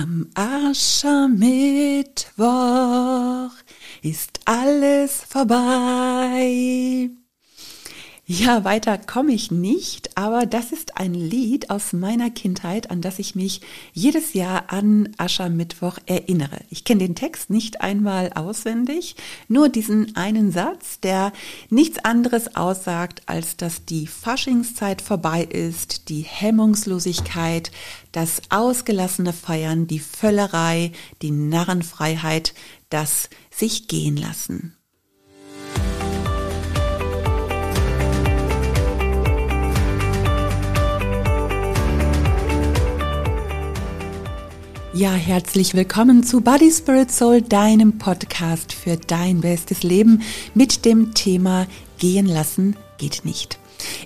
Am Aschermittwoch ist alles vorbei. Ja, weiter komme ich nicht, aber das ist ein Lied aus meiner Kindheit, an das ich mich jedes Jahr an Aschermittwoch erinnere. Ich kenne den Text nicht einmal auswendig, nur diesen einen Satz, der nichts anderes aussagt, als dass die Faschingszeit vorbei ist, die Hemmungslosigkeit, das ausgelassene Feiern, die Völlerei, die Narrenfreiheit, das sich gehen lassen. Ja, herzlich willkommen zu Body Spirit Soul, deinem Podcast für dein bestes Leben mit dem Thema Gehen lassen geht nicht.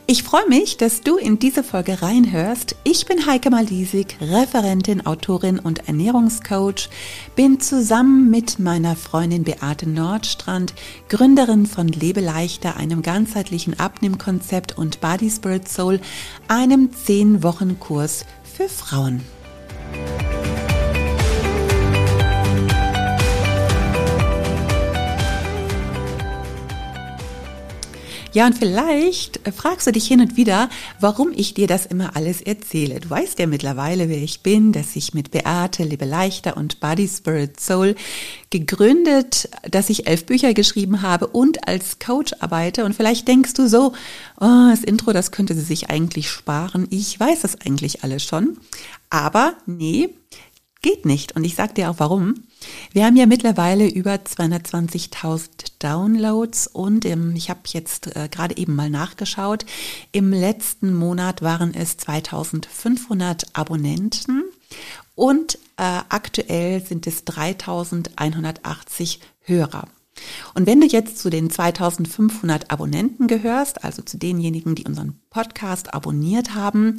Ich freue mich, dass du in diese Folge reinhörst. Ich bin Heike Malisig, Referentin, Autorin und Ernährungscoach, bin zusammen mit meiner Freundin Beate Nordstrand Gründerin von Lebe leichter, einem ganzheitlichen Abnehmkonzept und Body Spirit Soul, einem 10 Wochen Kurs für Frauen. Ja, und vielleicht äh, fragst du dich hin und wieder, warum ich dir das immer alles erzähle. Du weißt ja mittlerweile, wer ich bin, dass ich mit Beate, Lebe Leichter und Body Spirit Soul gegründet, dass ich elf Bücher geschrieben habe und als Coach arbeite. Und vielleicht denkst du so, oh, das Intro, das könnte sie sich eigentlich sparen. Ich weiß das eigentlich alles schon. Aber nee, geht nicht. Und ich sag dir auch warum. Wir haben ja mittlerweile über 220.000 Downloads und im, ich habe jetzt äh, gerade eben mal nachgeschaut, im letzten Monat waren es 2500 Abonnenten und äh, aktuell sind es 3180 Hörer. Und wenn du jetzt zu den 2500 Abonnenten gehörst, also zu denjenigen, die unseren Podcast abonniert haben,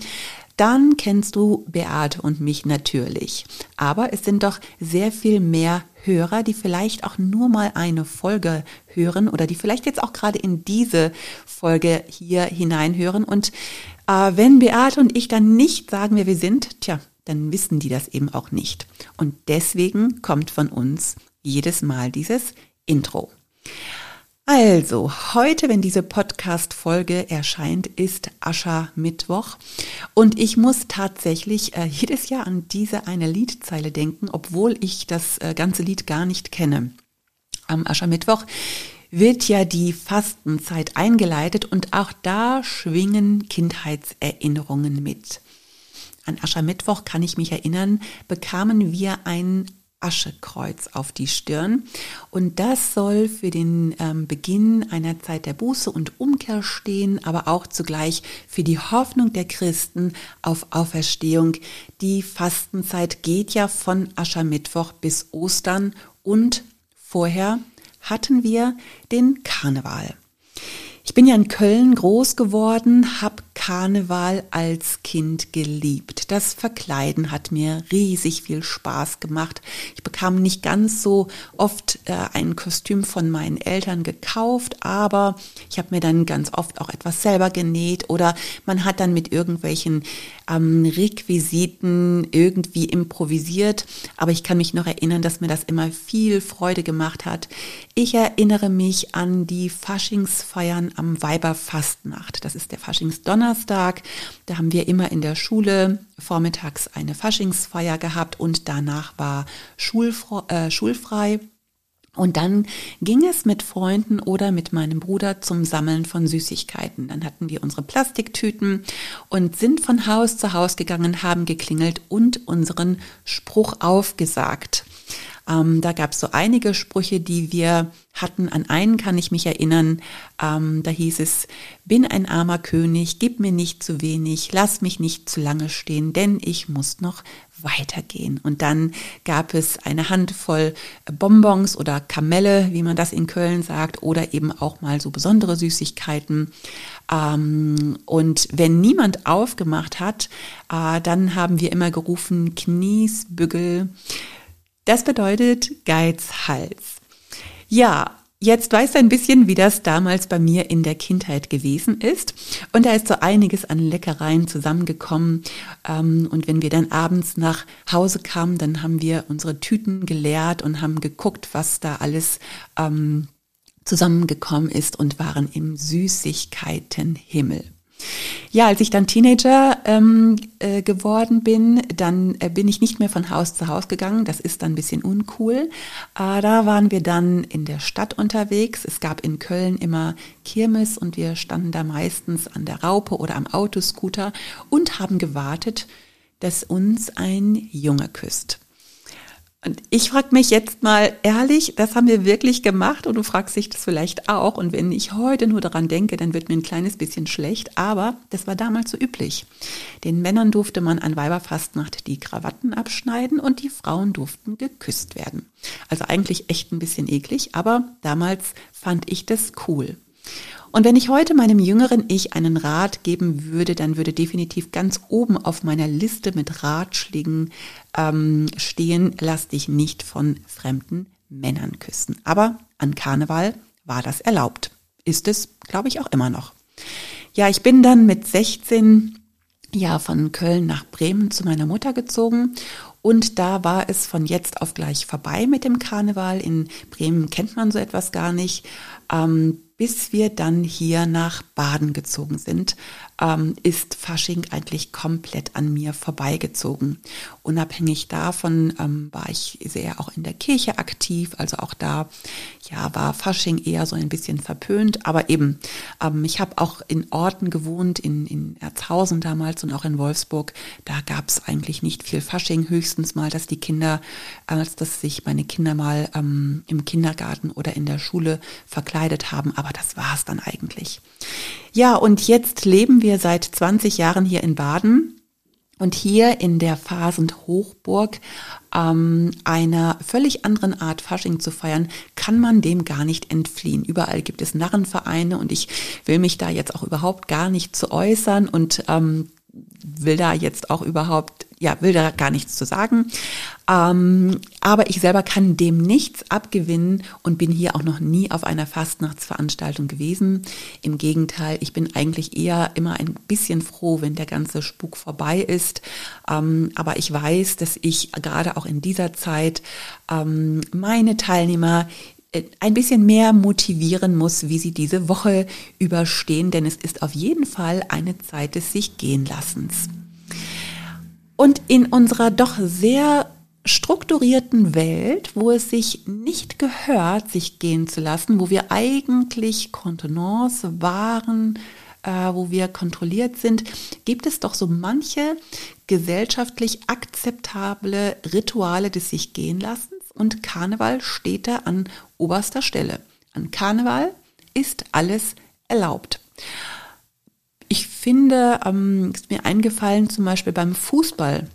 dann kennst du Beate und mich natürlich. Aber es sind doch sehr viel mehr Hörer, die vielleicht auch nur mal eine Folge hören oder die vielleicht jetzt auch gerade in diese Folge hier hineinhören. Und äh, wenn Beate und ich dann nicht sagen, wer wir sind, tja, dann wissen die das eben auch nicht. Und deswegen kommt von uns jedes Mal dieses Intro. Also, heute, wenn diese Podcast-Folge erscheint, ist Aschermittwoch. Und ich muss tatsächlich äh, jedes Jahr an diese eine Liedzeile denken, obwohl ich das äh, ganze Lied gar nicht kenne. Am Aschermittwoch wird ja die Fastenzeit eingeleitet und auch da schwingen Kindheitserinnerungen mit. An Aschermittwoch kann ich mich erinnern, bekamen wir ein Aschekreuz auf die Stirn. Und das soll für den ähm, Beginn einer Zeit der Buße und Umkehr stehen, aber auch zugleich für die Hoffnung der Christen auf Auferstehung. Die Fastenzeit geht ja von Aschermittwoch bis Ostern und vorher hatten wir den Karneval. Ich bin ja in Köln groß geworden, habe Karneval als Kind geliebt. Das Verkleiden hat mir riesig viel Spaß gemacht. Ich bekam nicht ganz so oft äh, ein Kostüm von meinen Eltern gekauft, aber ich habe mir dann ganz oft auch etwas selber genäht oder man hat dann mit irgendwelchen ähm, Requisiten irgendwie improvisiert. Aber ich kann mich noch erinnern, dass mir das immer viel Freude gemacht hat. Ich erinnere mich an die Faschingsfeiern am Weiberfastnacht. Das ist der Faschingsdonnerstag. Da haben wir immer in der Schule vormittags eine Faschingsfeier gehabt und danach war schulfrei. Äh, schulfrei. Und dann ging es mit Freunden oder mit meinem Bruder zum Sammeln von Süßigkeiten. Dann hatten wir unsere Plastiktüten und sind von Haus zu Haus gegangen, haben geklingelt und unseren Spruch aufgesagt. Ähm, da gab es so einige Sprüche, die wir hatten. An einen kann ich mich erinnern. Ähm, da hieß es, bin ein armer König, gib mir nicht zu wenig, lass mich nicht zu lange stehen, denn ich muss noch weitergehen. Und dann gab es eine Handvoll Bonbons oder Kamelle, wie man das in Köln sagt, oder eben auch mal so besondere Süßigkeiten. Ähm, und wenn niemand aufgemacht hat, äh, dann haben wir immer gerufen, Kniesbügel. Das bedeutet Geizhals. Ja, Jetzt weißt du ein bisschen, wie das damals bei mir in der Kindheit gewesen ist. Und da ist so einiges an Leckereien zusammengekommen. Ähm, und wenn wir dann abends nach Hause kamen, dann haben wir unsere Tüten geleert und haben geguckt, was da alles ähm, zusammengekommen ist und waren im Süßigkeitenhimmel. Ja, als ich dann Teenager ähm, äh, geworden bin, dann äh, bin ich nicht mehr von Haus zu Haus gegangen. Das ist dann ein bisschen uncool. Äh, da waren wir dann in der Stadt unterwegs. Es gab in Köln immer Kirmes und wir standen da meistens an der Raupe oder am Autoscooter und haben gewartet, dass uns ein Junge küsst. Und ich frage mich jetzt mal ehrlich, das haben wir wirklich gemacht und du fragst dich das vielleicht auch. Und wenn ich heute nur daran denke, dann wird mir ein kleines bisschen schlecht. Aber das war damals so üblich. Den Männern durfte man an Weiberfastnacht die Krawatten abschneiden und die Frauen durften geküsst werden. Also eigentlich echt ein bisschen eklig, aber damals fand ich das cool. Und wenn ich heute meinem jüngeren Ich einen Rat geben würde, dann würde definitiv ganz oben auf meiner Liste mit Ratschlägen ähm, stehen, lass dich nicht von fremden Männern küssen. Aber an Karneval war das erlaubt. Ist es, glaube ich, auch immer noch. Ja, ich bin dann mit 16 ja von Köln nach Bremen zu meiner Mutter gezogen und da war es von jetzt auf gleich vorbei mit dem Karneval. In Bremen kennt man so etwas gar nicht. Ähm, bis wir dann hier nach Baden gezogen sind, ähm, ist Fasching eigentlich komplett an mir vorbeigezogen. Unabhängig davon ähm, war ich sehr auch in der Kirche aktiv, also auch da ja war Fasching eher so ein bisschen verpönt, aber eben ähm, ich habe auch in Orten gewohnt, in, in Erzhausen damals und auch in Wolfsburg, da gab es eigentlich nicht viel Fasching, höchstens mal, dass die Kinder, als dass sich meine Kinder mal ähm, im Kindergarten oder in der Schule verkleidet haben, aber das war es dann eigentlich. Ja, und jetzt leben wir seit 20 Jahren hier in Baden und hier in der Phasend Hochburg ähm, einer völlig anderen Art Fasching zu feiern, kann man dem gar nicht entfliehen. Überall gibt es Narrenvereine und ich will mich da jetzt auch überhaupt gar nicht zu äußern und ähm, will da jetzt auch überhaupt ja, will da gar nichts zu sagen. Ähm, aber ich selber kann dem nichts abgewinnen und bin hier auch noch nie auf einer Fastnachtsveranstaltung gewesen. Im Gegenteil, ich bin eigentlich eher immer ein bisschen froh, wenn der ganze Spuk vorbei ist. Ähm, aber ich weiß, dass ich gerade auch in dieser Zeit ähm, meine Teilnehmer äh, ein bisschen mehr motivieren muss, wie sie diese Woche überstehen, denn es ist auf jeden Fall eine Zeit des sich gehen Lassens. Und in unserer doch sehr strukturierten Welt, wo es sich nicht gehört, sich gehen zu lassen, wo wir eigentlich Kontenance wahren, äh, wo wir kontrolliert sind, gibt es doch so manche gesellschaftlich akzeptable Rituale des sich gehen lassens und Karneval steht da an oberster Stelle. An Karneval ist alles erlaubt. Ich finde, ähm, ist mir eingefallen, zum Beispiel beim Fußball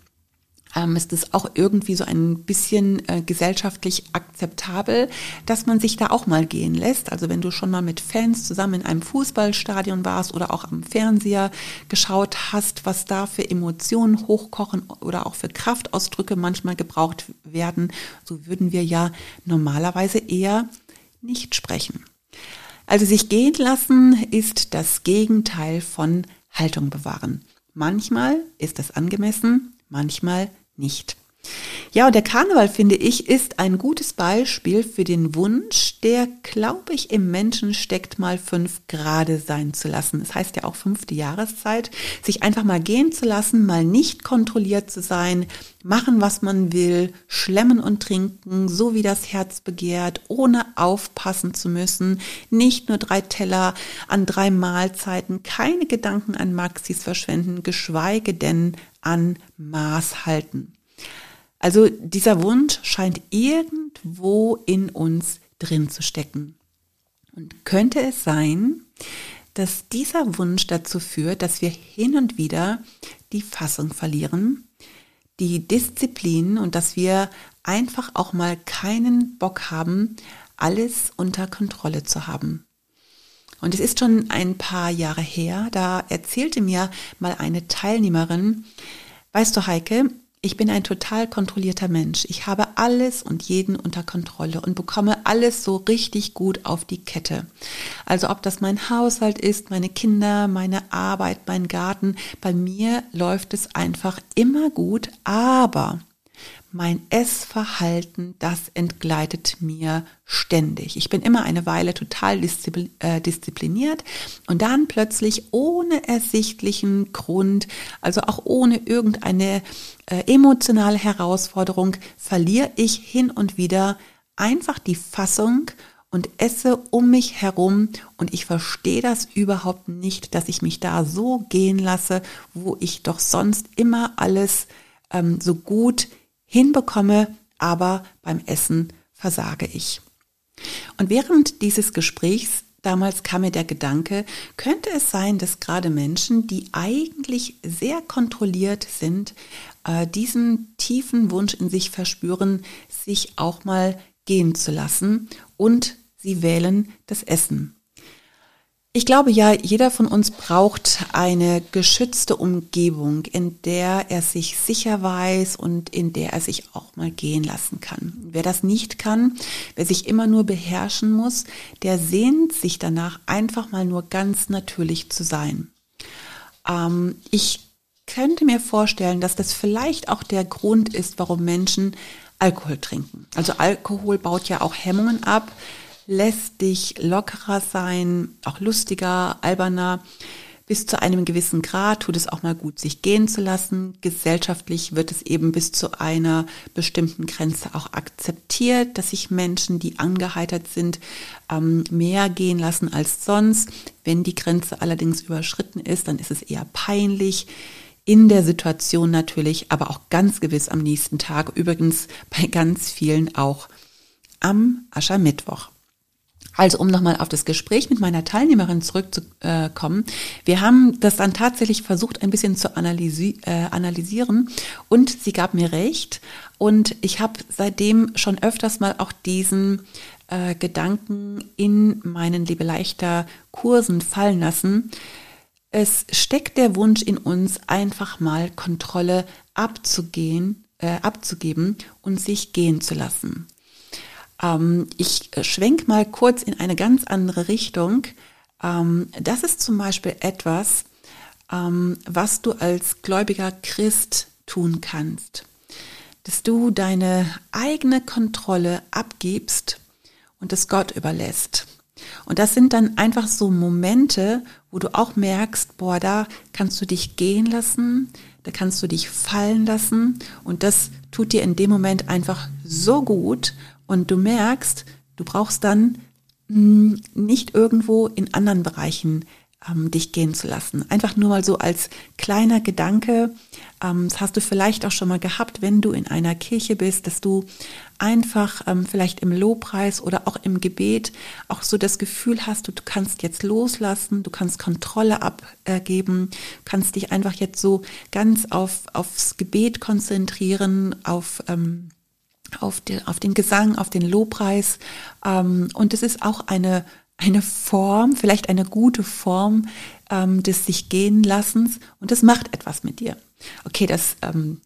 ähm, ist es auch irgendwie so ein bisschen äh, gesellschaftlich akzeptabel, dass man sich da auch mal gehen lässt. Also wenn du schon mal mit Fans zusammen in einem Fußballstadion warst oder auch am Fernseher geschaut hast, was da für Emotionen hochkochen oder auch für Kraftausdrücke manchmal gebraucht werden, so würden wir ja normalerweise eher nicht sprechen. Also sich gehen lassen ist das Gegenteil von Haltung bewahren. Manchmal ist das angemessen, manchmal nicht. Ja, und der Karneval, finde ich, ist ein gutes Beispiel für den Wunsch, der, glaube ich, im Menschen steckt, mal fünf Grade sein zu lassen. Das heißt ja auch fünfte Jahreszeit, sich einfach mal gehen zu lassen, mal nicht kontrolliert zu sein, machen, was man will, schlemmen und trinken, so wie das Herz begehrt, ohne aufpassen zu müssen, nicht nur drei Teller an drei Mahlzeiten, keine Gedanken an Maxis verschwenden, geschweige denn an Maß halten. Also dieser Wunsch scheint irgendwo in uns drin zu stecken. Und könnte es sein, dass dieser Wunsch dazu führt, dass wir hin und wieder die Fassung verlieren, die Disziplin und dass wir einfach auch mal keinen Bock haben, alles unter Kontrolle zu haben. Und es ist schon ein paar Jahre her, da erzählte mir mal eine Teilnehmerin, weißt du Heike, ich bin ein total kontrollierter Mensch. Ich habe alles und jeden unter Kontrolle und bekomme alles so richtig gut auf die Kette. Also ob das mein Haushalt ist, meine Kinder, meine Arbeit, mein Garten, bei mir läuft es einfach immer gut, aber mein Essverhalten, das entgleitet mir ständig. Ich bin immer eine Weile total äh, diszipliniert und dann plötzlich ohne ersichtlichen Grund, also auch ohne irgendeine äh, emotionale Herausforderung, verliere ich hin und wieder einfach die Fassung und esse um mich herum und ich verstehe das überhaupt nicht, dass ich mich da so gehen lasse, wo ich doch sonst immer alles ähm, so gut hinbekomme, aber beim Essen versage ich. Und während dieses Gesprächs damals kam mir der Gedanke, könnte es sein, dass gerade Menschen, die eigentlich sehr kontrolliert sind, äh, diesen tiefen Wunsch in sich verspüren, sich auch mal gehen zu lassen und sie wählen das Essen. Ich glaube ja, jeder von uns braucht eine geschützte Umgebung, in der er sich sicher weiß und in der er sich auch mal gehen lassen kann. Wer das nicht kann, wer sich immer nur beherrschen muss, der sehnt sich danach einfach mal nur ganz natürlich zu sein. Ähm, ich könnte mir vorstellen, dass das vielleicht auch der Grund ist, warum Menschen Alkohol trinken. Also Alkohol baut ja auch Hemmungen ab lässt dich lockerer sein, auch lustiger, alberner. Bis zu einem gewissen Grad tut es auch mal gut, sich gehen zu lassen. Gesellschaftlich wird es eben bis zu einer bestimmten Grenze auch akzeptiert, dass sich Menschen, die angeheitert sind, ähm, mehr gehen lassen als sonst. Wenn die Grenze allerdings überschritten ist, dann ist es eher peinlich in der Situation natürlich, aber auch ganz gewiss am nächsten Tag. Übrigens bei ganz vielen auch am Aschermittwoch. Also um nochmal auf das Gespräch mit meiner Teilnehmerin zurückzukommen. Wir haben das dann tatsächlich versucht, ein bisschen zu analysi äh, analysieren und sie gab mir recht. Und ich habe seitdem schon öfters mal auch diesen äh, Gedanken in meinen Lebeleichter Kursen fallen lassen. Es steckt der Wunsch in uns, einfach mal Kontrolle abzugehen, äh, abzugeben und sich gehen zu lassen. Ähm, ich schwenk mal kurz in eine ganz andere Richtung. Ähm, das ist zum Beispiel etwas, ähm, was du als gläubiger Christ tun kannst. Dass du deine eigene Kontrolle abgibst und es Gott überlässt. Und das sind dann einfach so Momente, wo du auch merkst, boah, da kannst du dich gehen lassen, da kannst du dich fallen lassen und das tut dir in dem Moment einfach so gut und du merkst, du brauchst dann mh, hm, nicht irgendwo in anderen Bereichen ähm, dich gehen zu lassen. Einfach nur mal so als kleiner Gedanke. Ähm, das hast du vielleicht auch schon mal gehabt, wenn du in einer Kirche bist, dass du einfach ähm, vielleicht im Lobpreis oder auch im Gebet auch so das Gefühl hast, du, du kannst jetzt loslassen, du kannst Kontrolle abgeben, kannst dich einfach jetzt so ganz auf, aufs Gebet konzentrieren, auf ähm, auf, die, auf den Gesang, auf den Lobpreis. Ähm, und es ist auch eine, eine Form, vielleicht eine gute Form ähm, des sich gehen Lassens und das macht etwas mit dir. Okay, das ähm,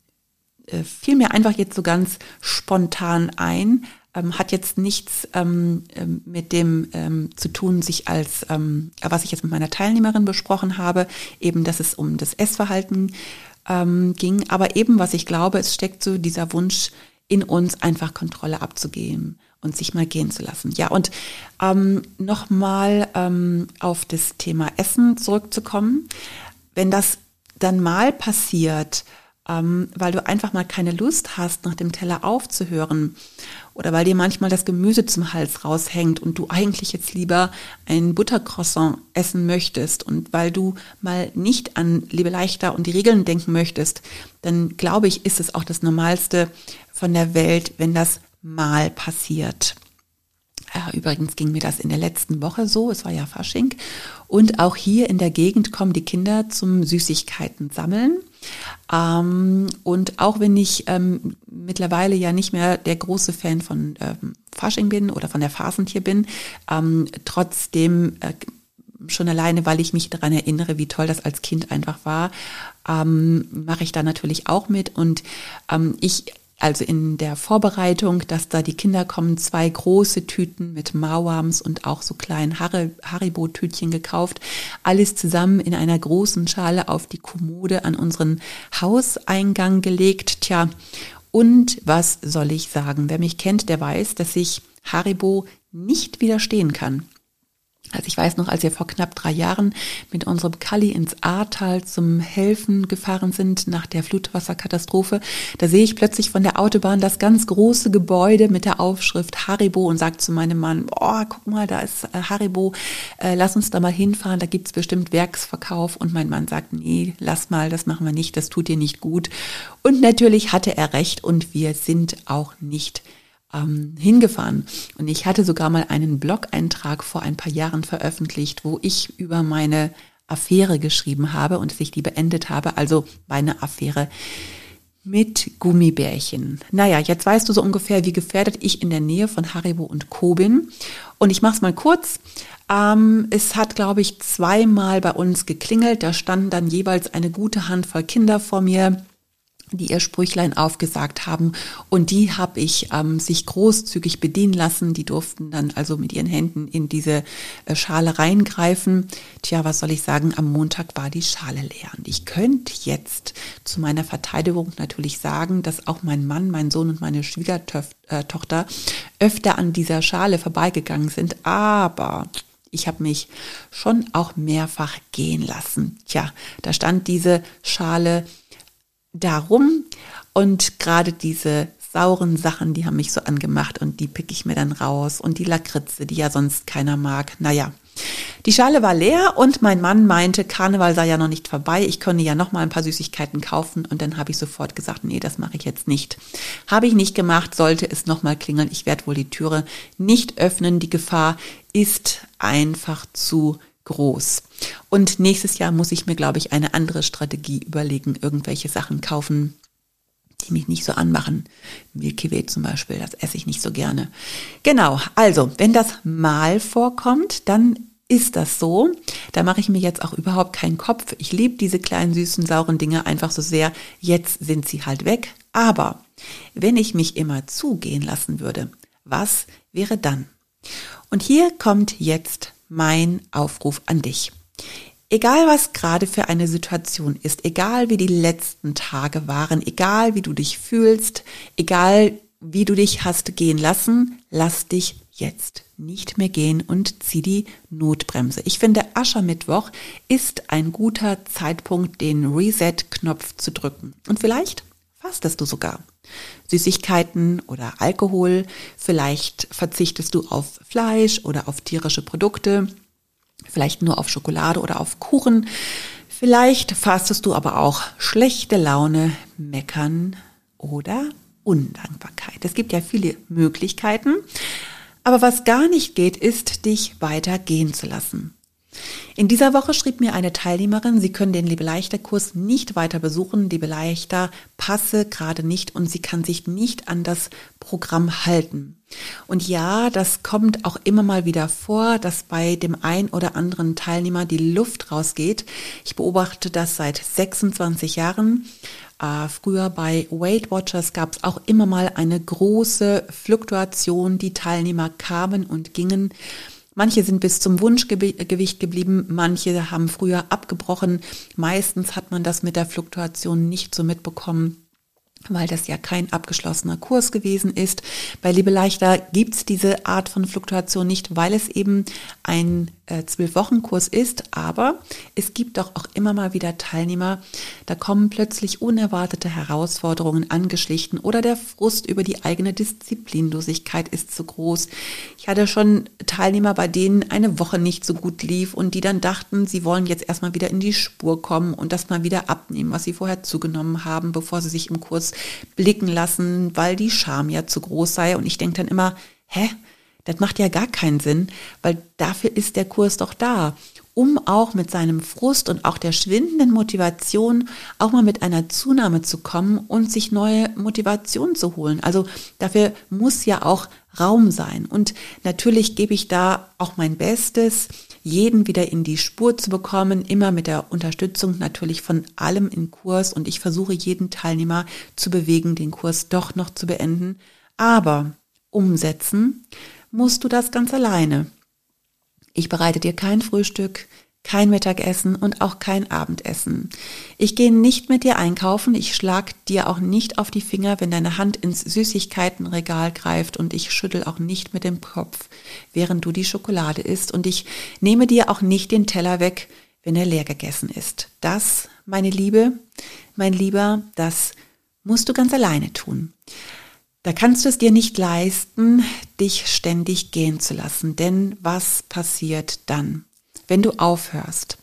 äh, fiel mir einfach jetzt so ganz spontan ein, ähm, hat jetzt nichts ähm, ähm mit dem ähm, zu tun, sich als, ähm, was ich jetzt mit meiner Teilnehmerin besprochen habe, eben, dass es um das Essverhalten ähm, ging, aber eben, was ich glaube, es steckt so dieser Wunsch in uns einfach Kontrolle abzugeben und sich mal gehen zu lassen. Ja, und ähm, nochmal ähm, auf das Thema Essen zurückzukommen. Wenn das dann mal passiert, ähm, weil du einfach mal keine Lust hast, nach dem Teller aufzuhören oder weil dir manchmal das Gemüse zum Hals raushängt und du eigentlich jetzt lieber ein Buttercroissant essen möchtest und weil du mal nicht an Liebe leichter und die Regeln denken möchtest, dann glaube ich, ist es auch das Normalste, von der Welt, wenn das mal passiert. Übrigens ging mir das in der letzten Woche so, es war ja Fasching. Und auch hier in der Gegend kommen die Kinder zum Süßigkeiten sammeln. Ähm, und auch wenn ich ähm, mittlerweile ja nicht mehr der große Fan von ähm, Fasching bin oder von der Phasentier bin, ähm, trotzdem äh, schon alleine, weil ich mich daran erinnere, wie toll das als Kind einfach war, ähm, mache ich da natürlich auch mit. Und ähm, ich also in der Vorbereitung, dass da die Kinder kommen, zwei große Tüten mit Mauams und auch so kleinen Haribo-Tütchen gekauft. Alles zusammen in einer großen Schale auf die Kommode an unseren Hauseingang gelegt. Tja, und was soll ich sagen? Wer mich kennt, der weiß, dass ich Haribo nicht widerstehen kann. Also ich weiß noch, als wir vor knapp drei Jahren mit unserem Kalli ins Ahrtal zum Helfen gefahren sind nach der Flutwasserkatastrophe, da sehe ich plötzlich von der Autobahn das ganz große Gebäude mit der Aufschrift Haribo und sage zu meinem Mann, oh, guck mal, da ist äh, Haribo, äh, lass uns da mal hinfahren, da gibt's bestimmt Werksverkauf. Und mein Mann sagt, nee, lass mal, das machen wir nicht, das tut dir nicht gut. Und natürlich hatte er recht und wir sind auch nicht ähm, hingefahren. Und ich hatte sogar mal einen Blog-Eintrag vor ein paar Jahren veröffentlicht, wo ich über meine Affäre geschrieben habe und sich die beendet habe, also meine Affäre mit Gummibärchen. Naja, jetzt weißt du so ungefähr, wie gefährdet ich in der Nähe von Haribo und Co. bin. Und ich mache es mal kurz. Ähm, es hat, glaube ich, zweimal bei uns geklingelt. Da standen dann jeweils eine gute Handvoll Kinder vor mir die ihr Sprüchlein aufgesagt haben. Und die habe ich ähm, sich großzügig bedienen lassen. Die durften dann also mit ihren Händen in diese äh, Schale reingreifen. Tja, was soll ich sagen? Am Montag war die Schale leer. Und ich könnte jetzt zu meiner Verteidigung natürlich sagen, dass auch mein Mann, mein Sohn und meine Schwiegertochter öfter an dieser Schale vorbeigegangen sind. Aber ich habe mich schon auch mehrfach gehen lassen. Tja, da stand diese Schale darum. Und gerade diese sauren Sachen, die haben mich so angemacht und die pick ich mir dann raus. Und die Lakritze, die ja sonst keiner mag. Naja, die Schale war leer und mein Mann meinte, Karneval sei ja noch nicht vorbei, ich könne ja noch mal ein paar Süßigkeiten kaufen. Und dann habe ich sofort gesagt, nee, das mache ich jetzt nicht. Habe ich nicht gemacht, sollte es noch mal klingeln, ich werde wohl die Türe nicht öffnen, die Gefahr ist einfach zu groß. Und nächstes Jahr muss ich mir, glaube ich, eine andere Strategie überlegen, irgendwelche Sachen kaufen, die mich nicht so anmachen. Milky Way zum Beispiel, das esse ich nicht so gerne. Genau, also, wenn das mal vorkommt, dann ist das so. Da mache ich mir jetzt auch überhaupt keinen Kopf. Ich liebe diese kleinen süßen, sauren Dinge einfach so sehr. Jetzt sind sie halt weg. Aber wenn ich mich immer zugehen lassen würde, was wäre dann? Und hier kommt jetzt mein Aufruf an dich. Egal was gerade für eine Situation ist, egal wie die letzten Tage waren, egal wie du dich fühlst, egal wie du dich hast gehen lassen, lass dich jetzt nicht mehr gehen und zieh die Notbremse. Ich finde, Aschermittwoch ist ein guter Zeitpunkt, den Reset-Knopf zu drücken. Und vielleicht fastest du sogar. Süßigkeiten oder Alkohol, vielleicht verzichtest du auf Fleisch oder auf tierische Produkte, vielleicht nur auf Schokolade oder auf Kuchen, vielleicht fastest du aber auch schlechte Laune, Meckern oder Undankbarkeit. Es gibt ja viele Möglichkeiten, aber was gar nicht geht, ist, dich weiter gehen zu lassen. In dieser Woche schrieb mir eine Teilnehmerin, sie können den Liebe-Leichter-Kurs nicht weiter besuchen. Liebe-Leichter passe gerade nicht und sie kann sich nicht an das Programm halten. Und ja, das kommt auch immer mal wieder vor, dass bei dem ein oder anderen Teilnehmer die Luft rausgeht. Ich beobachte das seit 26 Jahren. Äh, früher bei Weight Watchers gab es auch immer mal eine große Fluktuation. Die Teilnehmer kamen und gingen. Manche sind bis zum Wunschgewicht geblieben, manche haben früher abgebrochen. Meistens hat man das mit der Fluktuation nicht so mitbekommen weil das ja kein abgeschlossener Kurs gewesen ist. Bei Liebe Leichter gibt's diese Art von Fluktuation nicht, weil es eben ein äh, Zwölf-Wochen-Kurs ist, aber es gibt doch auch immer mal wieder Teilnehmer, da kommen plötzlich unerwartete Herausforderungen angeschlichen oder der Frust über die eigene Disziplinlosigkeit ist zu groß. Ich hatte schon Teilnehmer, bei denen eine Woche nicht so gut lief und die dann dachten, sie wollen jetzt erstmal wieder in die Spur kommen und das mal wieder abnehmen, was sie vorher zugenommen haben, bevor sie sich im Kurs blicken lassen, weil die Scham ja zu groß sei. Und ich denke dann immer, hä? Das macht ja gar keinen Sinn, weil dafür ist der Kurs doch da, um auch mit seinem Frust und auch der schwindenden Motivation auch mal mit einer Zunahme zu kommen und sich neue Motivation zu holen. Also dafür muss ja auch Raum sein. Und natürlich gebe ich da auch mein Bestes, jeden wieder in die Spur zu bekommen, immer mit der Unterstützung natürlich von allem im Kurs und ich versuche jeden Teilnehmer zu bewegen, den Kurs doch noch zu beenden. Aber umsetzen musst du das ganz alleine. Ich bereite dir kein Frühstück, kein Mittagessen und auch kein Abendessen. Ich gehe nicht mit dir einkaufen, ich schlag dir auch nicht auf die Finger, wenn deine Hand ins Süßigkeitenregal greift und ich schüttel auch nicht mit dem Kopf, während du die Schokolade isst und ich nehme dir auch nicht den Teller weg, wenn er leer gegessen ist. Das, meine Liebe, mein Lieber, das musst du ganz alleine tun. Da kannst du es dir nicht leisten, dich ständig gehen zu lassen, denn was passiert dann? wenn du aufhörst,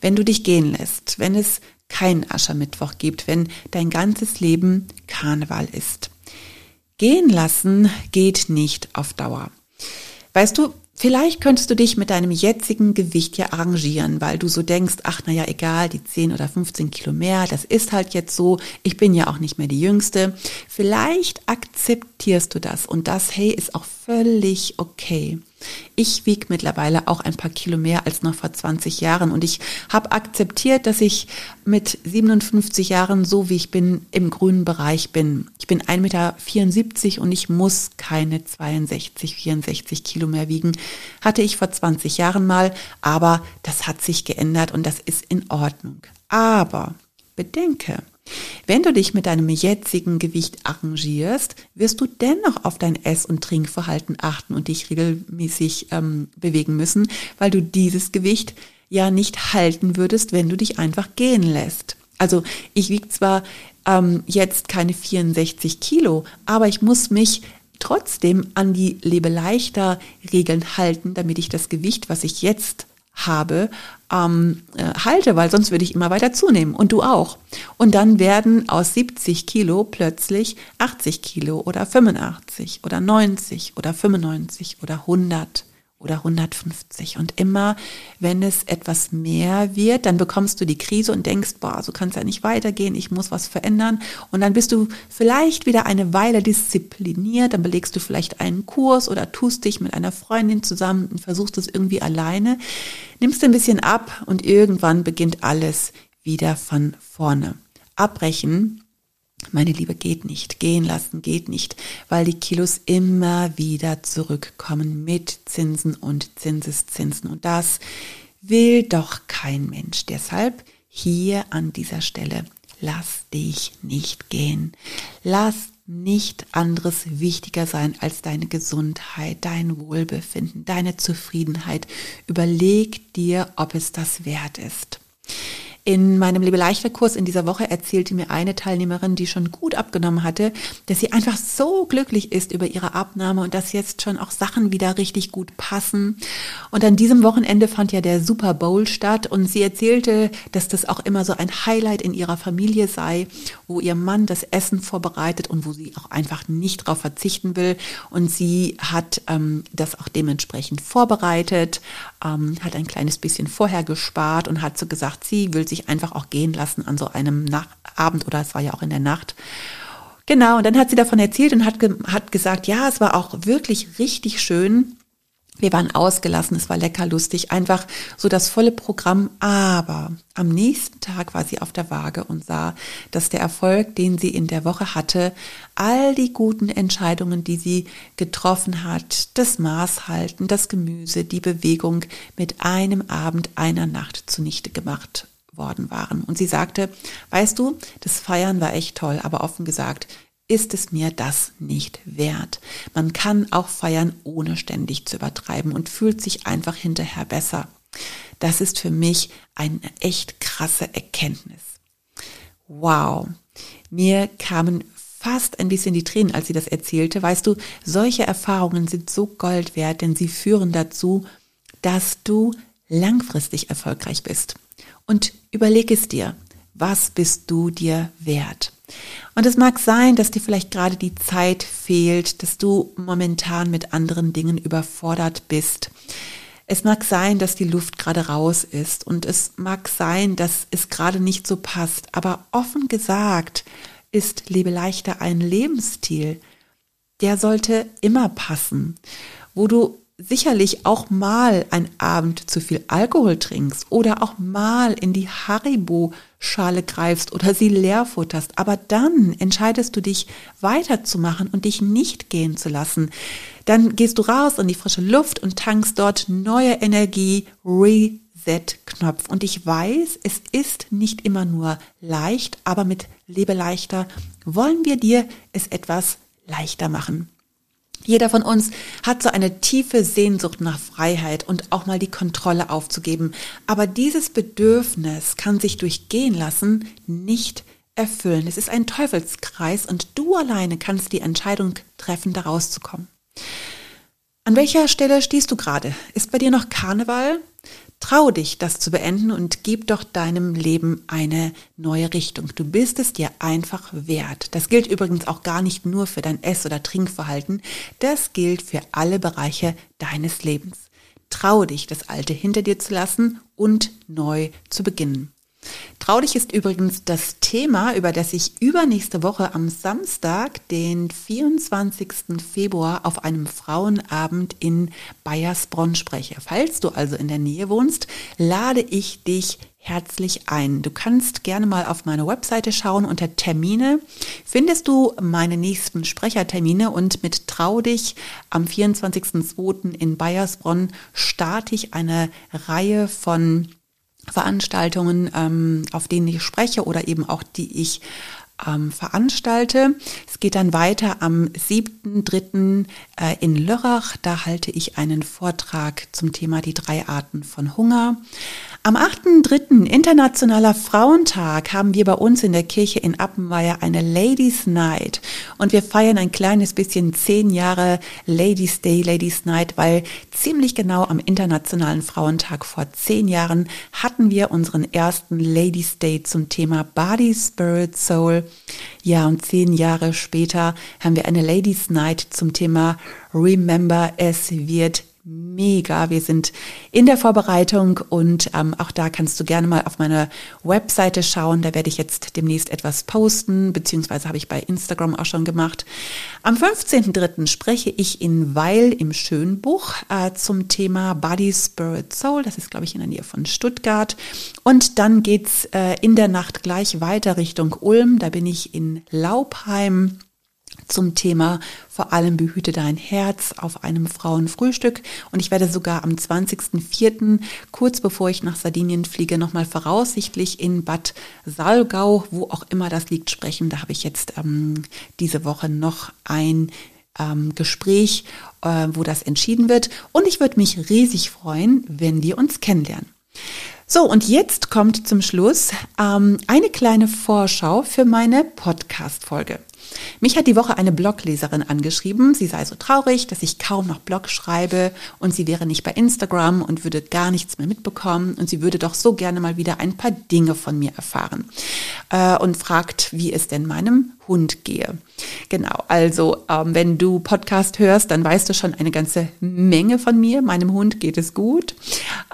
wenn du dich gehen lässt, wenn es keinen Aschermittwoch gibt, wenn dein ganzes Leben Karneval ist. Gehen lassen geht nicht auf Dauer. Weißt du, Vielleicht könntest du dich mit deinem jetzigen Gewicht ja arrangieren, weil du so denkst, ach naja, egal, die 10 oder 15 Kilo mehr, das ist halt jetzt so, ich bin ja auch nicht mehr die Jüngste. Vielleicht akzeptierst du das und das, hey, ist auch völlig okay. Ich wiege mittlerweile auch ein paar Kilo mehr als noch vor 20 Jahren und ich habe akzeptiert, dass ich mit 57 Jahren, so wie ich bin, im grünen Bereich bin. Ich bin 1,74 Meter und ich muss keine 62, 64 Kilo mehr wiegen. Hatte ich vor 20 Jahren mal, aber das hat sich geändert und das ist in Ordnung. Aber bedenke, wenn du dich mit deinem jetzigen Gewicht arrangierst, wirst du dennoch auf dein Ess- und Trinkverhalten achten und dich regelmäßig ähm, bewegen müssen, weil du dieses Gewicht ja nicht halten würdest, wenn du dich einfach gehen lässt. Also ich wiege zwar ähm, jetzt keine 64 Kilo, aber ich muss mich trotzdem an die Lebeleichter Regeln halten, damit ich das Gewicht, was ich jetzt habe, ähm, äh, halte, weil sonst würde ich immer weiter zunehmen und du auch. Und dann werden aus 70 Kilo plötzlich 80 Kilo oder 85 oder 90 oder 95 oder 100 oder 150. Und immer, wenn es etwas mehr wird, dann bekommst du die Krise und denkst, boah, so kann es ja nicht weitergehen, ich muss was verändern. Und dann bist du vielleicht wieder eine Weile diszipliniert, dann belegst du vielleicht einen Kurs oder tust dich mit einer Freundin zusammen und versuchst es irgendwie alleine, nimmst ein bisschen ab und irgendwann beginnt alles wieder von vorne. Abbrechen meine Liebe, geht nicht. Gehen lassen geht nicht, weil die Kilos immer wieder zurückkommen mit Zinsen und Zinseszinsen. Und das will doch kein Mensch. Deshalb hier an dieser Stelle, lass dich nicht gehen. Lass nicht anderes wichtiger sein als deine Gesundheit, dein Wohlbefinden, deine Zufriedenheit. Überleg dir, ob es das wert ist. In meinem Lebe leichter Kurs in dieser Woche erzählte mir eine Teilnehmerin, die schon gut abgenommen hatte, dass sie einfach so glücklich ist über ihre Abnahme und dass jetzt schon auch Sachen wieder richtig gut passen. Und an diesem Wochenende fand ja der Super Bowl statt und sie erzählte, dass das auch immer so ein Highlight in ihrer Familie sei, wo ihr Mann das Essen vorbereitet und wo sie auch einfach nicht darauf verzichten will. Und sie hat ähm, das auch dementsprechend vorbereitet, ähm, hat ein kleines bisschen vorher gespart und hat so gesagt, sie will sich sich einfach auch gehen lassen an so einem Nach Abend oder es war ja auch in der Nacht. Genau, und dann hat sie davon erzählt und hat, ge hat gesagt, ja, es war auch wirklich richtig schön. Wir waren ausgelassen, es war lecker lustig, einfach so das volle Programm. Aber am nächsten Tag war sie auf der Waage und sah, dass der Erfolg, den sie in der Woche hatte, all die guten Entscheidungen, die sie getroffen hat, das Maß halten, das Gemüse, die Bewegung mit einem Abend, einer Nacht zunichte gemacht worden waren. Und sie sagte, weißt du, das Feiern war echt toll, aber offen gesagt, ist es mir das nicht wert. Man kann auch feiern, ohne ständig zu übertreiben und fühlt sich einfach hinterher besser. Das ist für mich eine echt krasse Erkenntnis. Wow. Mir kamen fast ein bisschen die Tränen, als sie das erzählte. Weißt du, solche Erfahrungen sind so Gold wert, denn sie führen dazu, dass du langfristig erfolgreich bist. Und überleg es dir, was bist du dir wert? Und es mag sein, dass dir vielleicht gerade die Zeit fehlt, dass du momentan mit anderen Dingen überfordert bist. Es mag sein, dass die Luft gerade raus ist und es mag sein, dass es gerade nicht so passt. Aber offen gesagt ist Lebe leichter ein Lebensstil, der sollte immer passen, wo du sicherlich auch mal ein Abend zu viel Alkohol trinkst oder auch mal in die Haribo-Schale greifst oder sie leer futterst, aber dann entscheidest du dich weiterzumachen und dich nicht gehen zu lassen. Dann gehst du raus in die frische Luft und tankst dort neue Energie, Reset-Knopf. Und ich weiß, es ist nicht immer nur leicht, aber mit Lebe leichter wollen wir dir es etwas leichter machen. Jeder von uns hat so eine tiefe Sehnsucht nach Freiheit und auch mal die Kontrolle aufzugeben. Aber dieses Bedürfnis kann sich durchgehen lassen nicht erfüllen. Es ist ein Teufelskreis und du alleine kannst die Entscheidung treffen, da rauszukommen. An welcher Stelle stehst du gerade? Ist bei dir noch Karneval? Trau dich, das zu beenden und gib doch deinem Leben eine neue Richtung. Du bist es dir einfach wert. Das gilt übrigens auch gar nicht nur für dein Ess- oder Trinkverhalten. Das gilt für alle Bereiche deines Lebens. Trau dich, das Alte hinter dir zu lassen und neu zu beginnen. Traulich ist übrigens das Thema, über das ich übernächste Woche am Samstag, den 24. Februar, auf einem Frauenabend in Bayersbronn spreche. Falls du also in der Nähe wohnst, lade ich dich herzlich ein. Du kannst gerne mal auf meine Webseite schauen. Unter Termine findest du meine nächsten Sprechertermine und mit Trau dich am 24.02. in Bayersbronn starte ich eine Reihe von Veranstaltungen, ähm, auf denen ich spreche oder eben auch die ich ähm, veranstalte. Es geht dann weiter am 7.3. Äh, in Lörrach. Da halte ich einen Vortrag zum Thema die drei Arten von Hunger. Am 8.3. Internationaler Frauentag haben wir bei uns in der Kirche in Appenweier eine Ladies Night und wir feiern ein kleines bisschen zehn Jahre Ladies Day, Ladies Night, weil ziemlich genau am Internationalen Frauentag vor zehn Jahren hatten wir unseren ersten Ladies Day zum Thema Body, Spirit, Soul. Ja, und zehn Jahre später haben wir eine Ladies Night zum Thema Remember, es wird mega. Wir sind in der Vorbereitung und ähm, auch da kannst du gerne mal auf meine Webseite schauen. Da werde ich jetzt demnächst etwas posten, beziehungsweise habe ich bei Instagram auch schon gemacht. Am 15.03. spreche ich in Weil im Schönbuch äh, zum Thema Body, Spirit, Soul. Das ist, glaube ich, in der Nähe von Stuttgart. Und dann geht's äh, in der Nacht gleich weiter Richtung Ulm. Da bin ich in Laubheim zum Thema vor allem behüte dein Herz auf einem Frauenfrühstück. Und ich werde sogar am 20.04., kurz bevor ich nach Sardinien fliege, nochmal voraussichtlich in Bad Salgau, wo auch immer das liegt, sprechen. Da habe ich jetzt ähm, diese Woche noch ein ähm, Gespräch, äh, wo das entschieden wird. Und ich würde mich riesig freuen, wenn wir uns kennenlernen. So, und jetzt kommt zum Schluss ähm, eine kleine Vorschau für meine Podcast-Folge. Mich hat die Woche eine Blogleserin angeschrieben. Sie sei so traurig, dass ich kaum noch Blog schreibe und sie wäre nicht bei Instagram und würde gar nichts mehr mitbekommen und sie würde doch so gerne mal wieder ein paar Dinge von mir erfahren äh, und fragt, wie es denn meinem Hund gehe. Genau, also ähm, wenn du Podcast hörst, dann weißt du schon eine ganze Menge von mir. Meinem Hund geht es gut.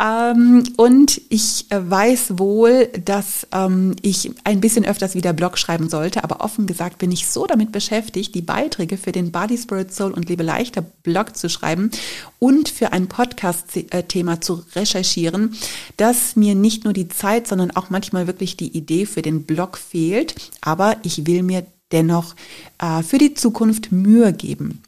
Ähm, und ich äh, weiß wohl, dass ähm, ich ein bisschen öfters wieder Blog schreiben sollte, aber offen gesagt bin ich so damit beschäftigt, die Beiträge für den Body, Spirit, Soul und Lebe leichter Blog zu schreiben und für ein Podcast-Thema zu recherchieren, dass mir nicht nur die Zeit, sondern auch manchmal wirklich die Idee für den Blog fehlt. Aber ich will mir dennoch äh, für die Zukunft Mühe geben.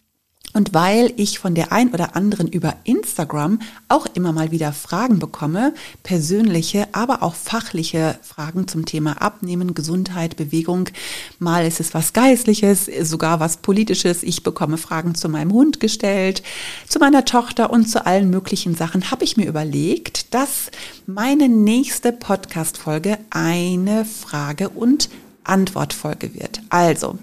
Und weil ich von der ein oder anderen über Instagram auch immer mal wieder Fragen bekomme, persönliche, aber auch fachliche Fragen zum Thema Abnehmen, Gesundheit, Bewegung, mal ist es was Geistliches, sogar was Politisches. Ich bekomme Fragen zu meinem Hund gestellt, zu meiner Tochter und zu allen möglichen Sachen, habe ich mir überlegt, dass meine nächste Podcast-Folge eine Frage und Antwortfolge wird. Also,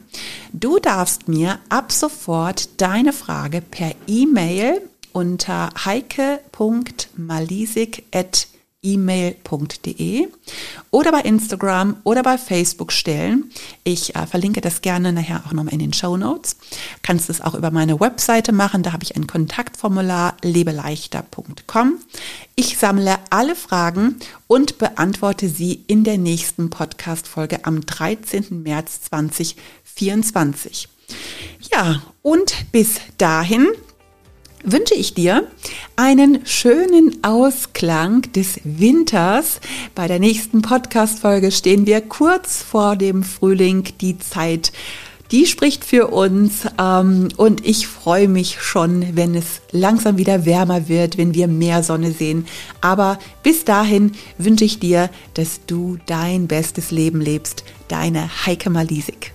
du darfst mir ab sofort deine Frage per E-Mail unter heike.malisik@ email.de oder bei Instagram oder bei Facebook stellen. Ich äh, verlinke das gerne nachher auch nochmal in den Show Notes. Kannst es auch über meine Webseite machen. Da habe ich ein Kontaktformular lebeleichter.com. Ich sammle alle Fragen und beantworte sie in der nächsten Podcast-Folge am 13. März 2024. Ja, und bis dahin wünsche ich dir einen schönen Ausklang des Winters. Bei der nächsten Podcast-Folge stehen wir kurz vor dem Frühling, die Zeit die spricht für uns ähm, und ich freue mich schon, wenn es langsam wieder wärmer wird, wenn wir mehr Sonne sehen. Aber bis dahin wünsche ich dir, dass du dein bestes Leben lebst. Deine Heike Malisik.